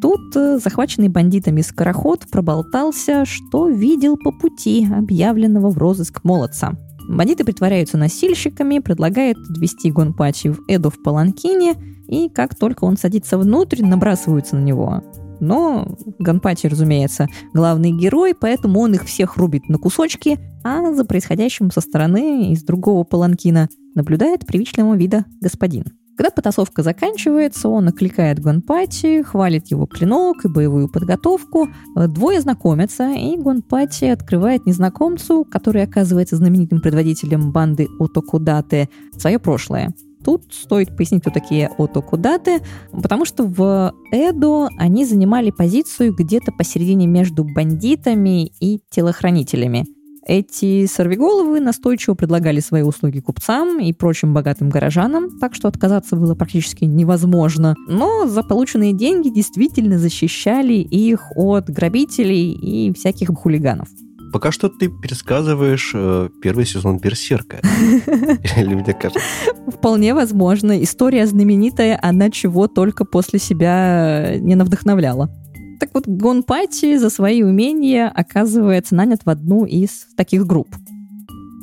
Тут э, захваченный бандитами скороход проболтался, что видел по пути объявленного в розыск молодца. Бандиты притворяются носильщиками, предлагают ввести Гонпачи в Эду в Паланкине, и как только он садится внутрь, набрасываются на него. Но Ганпачи, разумеется, главный герой, поэтому он их всех рубит на кусочки, а за происходящим со стороны из другого паланкина наблюдает привычного вида господин. Когда потасовка заканчивается, он окликает Гонпати, хвалит его клинок и боевую подготовку. Двое знакомятся, и Гонпати открывает незнакомцу, который оказывается знаменитым предводителем банды Отокудаты, свое прошлое. Тут стоит пояснить, кто такие Отокудаты, потому что в Эдо они занимали позицию где-то посередине между бандитами и телохранителями – эти сорвиголовы настойчиво предлагали свои услуги купцам и прочим богатым горожанам, так что отказаться было практически невозможно. Но за полученные деньги действительно защищали их от грабителей и всяких хулиганов. Пока что ты пересказываешь э, первый сезон Берсерка. Или мне кажется? Вполне возможно. История знаменитая, она чего только после себя не навдохновляла. Так вот, Гонпати за свои умения оказывается нанят в одну из таких групп.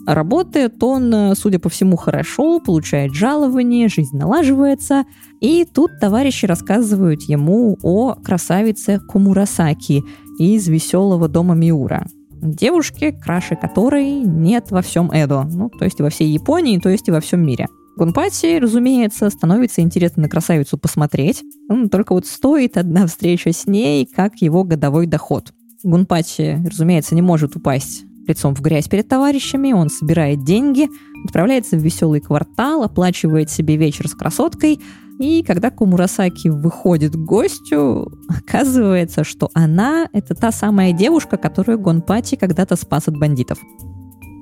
Работает он, судя по всему, хорошо, получает жалование, жизнь налаживается. И тут товарищи рассказывают ему о красавице Кумурасаки из веселого дома Миура. Девушке, краше которой нет во всем Эдо. Ну, то есть во всей Японии, то есть и во всем мире. Гунпати, разумеется, становится интересно на красавицу посмотреть. Ну, только вот стоит одна встреча с ней, как его годовой доход. Гунпати, разумеется, не может упасть лицом в грязь перед товарищами, он собирает деньги, отправляется в веселый квартал, оплачивает себе вечер с красоткой, и когда Кумурасаки выходит к гостю, оказывается, что она — это та самая девушка, которую Гонпати когда-то спас от бандитов.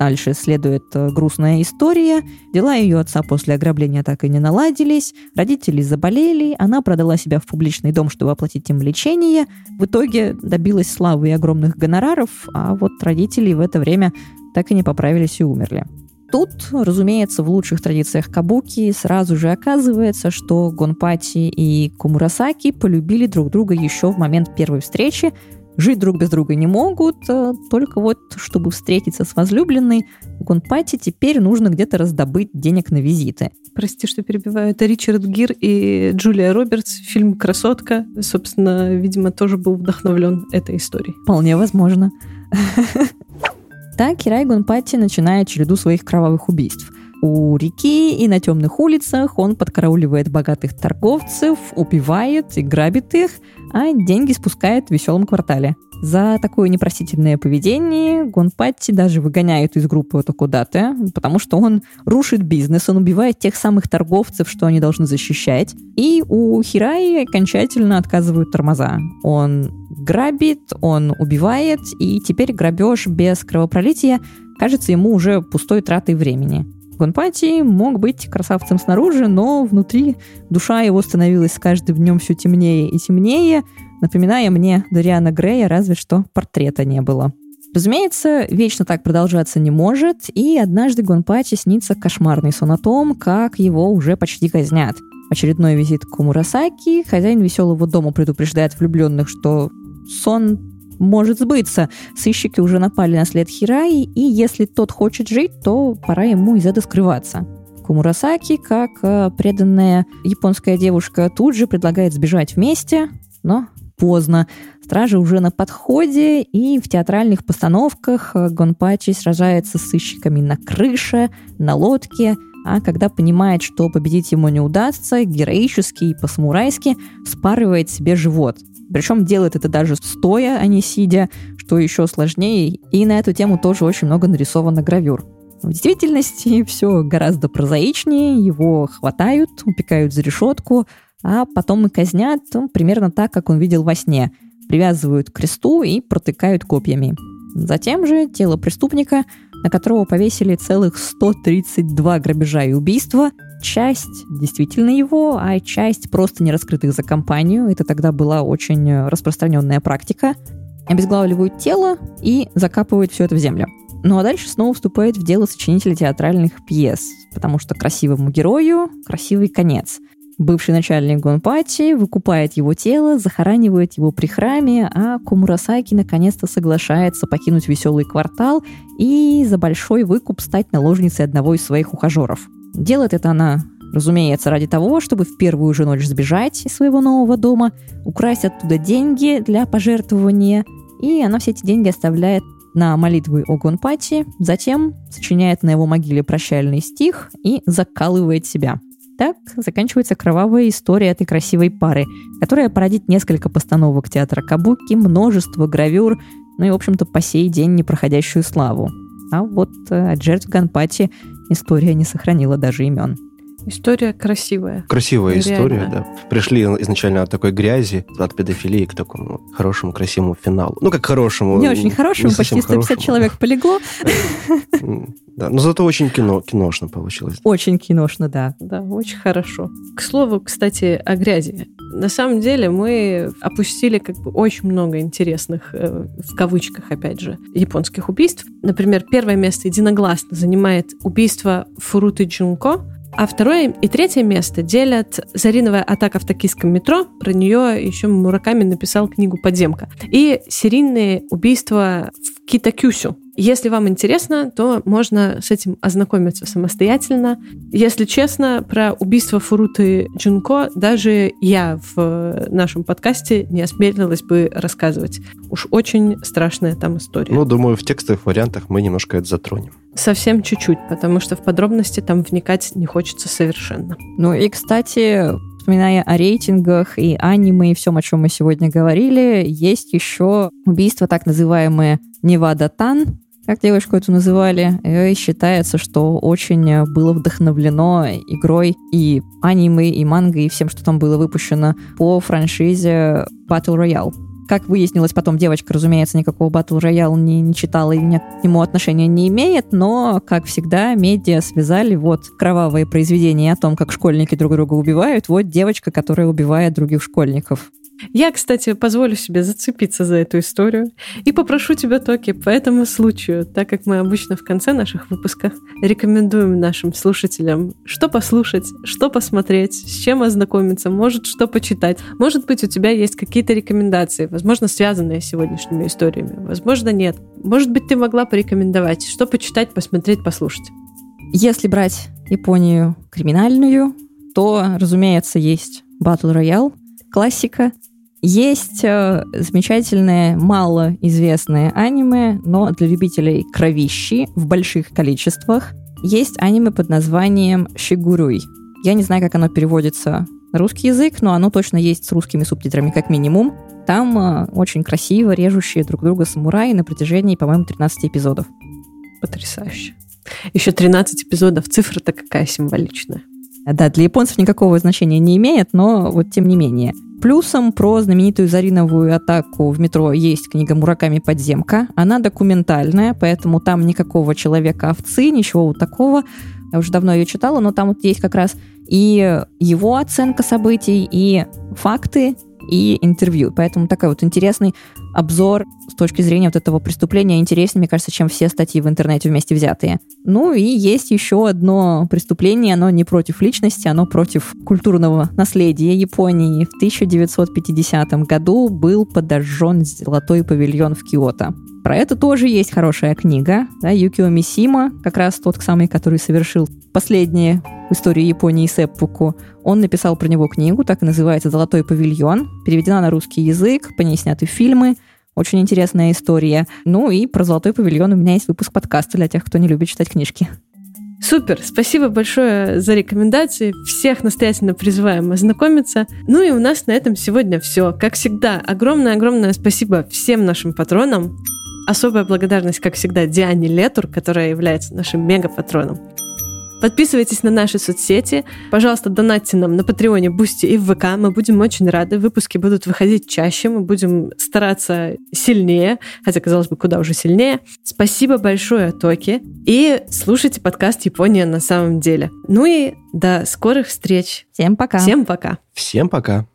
Дальше следует э, грустная история. Дела ее отца после ограбления так и не наладились. Родители заболели. Она продала себя в публичный дом, чтобы оплатить им лечение. В итоге добилась славы и огромных гонораров, а вот родители в это время так и не поправились и умерли. Тут, разумеется, в лучших традициях Кабуки сразу же оказывается, что Гонпати и Кумурасаки полюбили друг друга еще в момент первой встречи, жить друг без друга не могут, э, только вот, чтобы встретиться с возлюбленной, Гонпати теперь нужно где-то раздобыть денег на визиты. Прости, что перебиваю. Это Ричард Гир и Джулия Робертс. Фильм «Красотка». Собственно, видимо, тоже был вдохновлен этой историей. Вполне возможно. Так Кирай Гонпати начинает череду своих кровавых убийств – у реки и на темных улицах он подкарауливает богатых торговцев, убивает и грабит их, а деньги спускает в веселом квартале. За такое непростительное поведение Гонпатти даже выгоняют из группы Токудате, потому что он рушит бизнес, он убивает тех самых торговцев, что они должны защищать. И у Хираи окончательно отказывают тормоза. Он грабит, он убивает, и теперь грабеж без кровопролития кажется ему уже пустой тратой времени. Гонпати мог быть красавцем снаружи, но внутри душа его становилась с каждым днем все темнее и темнее, напоминая мне Дариана Грея, разве что портрета не было. Разумеется, вечно так продолжаться не может, и однажды Гонпачи снится кошмарный сон о том, как его уже почти казнят. Очередной визит к Кумурасаки, хозяин веселого дома предупреждает влюбленных, что сон может сбыться. Сыщики уже напали на след Хираи, и если тот хочет жить, то пора ему из этого скрываться. Кумурасаки, как э, преданная японская девушка, тут же предлагает сбежать вместе, но поздно. Стражи уже на подходе, и в театральных постановках э, Гонпачи сражается с сыщиками на крыше, на лодке, а когда понимает, что победить ему не удастся, героически и по-самурайски спарывает себе живот – причем делает это даже стоя, а не сидя, что еще сложнее. И на эту тему тоже очень много нарисовано гравюр. В действительности все гораздо прозаичнее, его хватают, упекают за решетку, а потом и казнят ну, примерно так, как он видел во сне. Привязывают к кресту и протыкают копьями. Затем же тело преступника, на которого повесили целых 132 грабежа и убийства, часть действительно его, а часть просто не раскрытых за компанию. Это тогда была очень распространенная практика. Обезглавливают тело и закапывают все это в землю. Ну а дальше снова вступает в дело сочинителя театральных пьес, потому что красивому герою красивый конец. Бывший начальник Гонпати выкупает его тело, захоранивает его при храме, а Кумурасаки наконец-то соглашается покинуть веселый квартал и за большой выкуп стать наложницей одного из своих ухажеров. Делает это она Разумеется, ради того, чтобы в первую же ночь сбежать из своего нового дома, украсть оттуда деньги для пожертвования, и она все эти деньги оставляет на молитвы о Гонпати, затем сочиняет на его могиле прощальный стих и закалывает себя. Так заканчивается кровавая история этой красивой пары, которая породит несколько постановок театра Кабуки, множество гравюр, ну и, в общем-то, по сей день непроходящую славу. А вот э, от жертв Ганпати история не сохранила даже имен. История красивая. Красивая Реально. история, да. Пришли изначально от такой грязи, от педофилии к такому хорошему, красивому финалу. Ну, как хорошему. Не очень хорошему, не почти 150 хорошему. человек полегло. Да, но зато очень кино, киношно получилось. Очень киношно, да. Да, очень хорошо. К слову, кстати, о грязи. На самом деле мы опустили как бы очень много интересных, э, в кавычках, опять же, японских убийств. Например, первое место единогласно занимает убийство Фуруты Джунко, а второе и третье место делят «Зариновая атака в токийском метро». Про нее еще Мураками написал книгу «Подземка». И серийные убийства в Китакюсю. Если вам интересно, то можно с этим ознакомиться самостоятельно. Если честно, про убийство Фуруты Джунко даже я в нашем подкасте не осмелилась бы рассказывать. Уж очень страшная там история. Ну, думаю, в текстовых вариантах мы немножко это затронем. Совсем чуть-чуть, потому что в подробности там вникать не хочется совершенно. Ну и, кстати, вспоминая о рейтингах и аниме и всем, о чем мы сегодня говорили, есть еще убийство, так называемое Невада Тан, как девушку эту называли, и считается, что очень было вдохновлено игрой и аниме, и манго, и всем, что там было выпущено по франшизе Battle Royale. Как выяснилось потом, девочка, разумеется, никакого Battle Royale не, не читала и ни к нему отношения не имеет, но, как всегда, медиа связали вот кровавые произведения о том, как школьники друг друга убивают, вот девочка, которая убивает других школьников. Я, кстати, позволю себе зацепиться за эту историю и попрошу тебя, Токи, по этому случаю, так как мы обычно в конце наших выпусков рекомендуем нашим слушателям, что послушать, что посмотреть, с чем ознакомиться, может, что почитать. Может быть, у тебя есть какие-то рекомендации, возможно, связанные с сегодняшними историями, возможно, нет. Может быть, ты могла порекомендовать, что почитать, посмотреть, послушать. Если брать Японию криминальную, то, разумеется, есть Battle Royale, классика. Есть э, замечательное, малоизвестное аниме, но для любителей кровищи в больших количествах. Есть аниме под названием «Шигуруй». Я не знаю, как оно переводится на русский язык, но оно точно есть с русскими субтитрами как минимум. Там э, очень красиво режущие друг друга самураи на протяжении, по-моему, 13 эпизодов. Потрясающе. Еще 13 эпизодов, цифра-то какая символичная. Да, для японцев никакого значения не имеет, но вот тем не менее. Плюсом про знаменитую Зариновую атаку в метро есть книга Мураками «Подземка». Она документальная, поэтому там никакого человека-овцы, ничего вот такого. Я уже давно ее читала, но там вот есть как раз и его оценка событий, и факты, и интервью. Поэтому такой вот интересный обзор с точки зрения вот этого преступления интереснее, мне кажется, чем все статьи в интернете вместе взятые. Ну и есть еще одно преступление, оно не против личности, оно против культурного наследия Японии. В 1950 году был подожжен золотой павильон в Киото. Про это тоже есть хорошая книга. Да, Юкио Мисима, как раз тот самый, который совершил последнее в истории Японии сеппуку. Он написал про него книгу, так и называется «Золотой павильон». Переведена на русский язык, по ней сняты фильмы. Очень интересная история. Ну и про «Золотой павильон» у меня есть выпуск подкаста для тех, кто не любит читать книжки. Супер! Спасибо большое за рекомендации. Всех настоятельно призываем ознакомиться. Ну и у нас на этом сегодня все. Как всегда, огромное-огромное спасибо всем нашим патронам. Особая благодарность, как всегда, Диане Летур, которая является нашим мега-патроном. Подписывайтесь на наши соцсети. Пожалуйста, донатьте нам на Патреоне, Бусти и в ВК. Мы будем очень рады. Выпуски будут выходить чаще. Мы будем стараться сильнее. Хотя, казалось бы, куда уже сильнее. Спасибо большое, Токи. И слушайте подкаст «Япония на самом деле». Ну и до скорых встреч. Всем пока. Всем пока. Всем пока.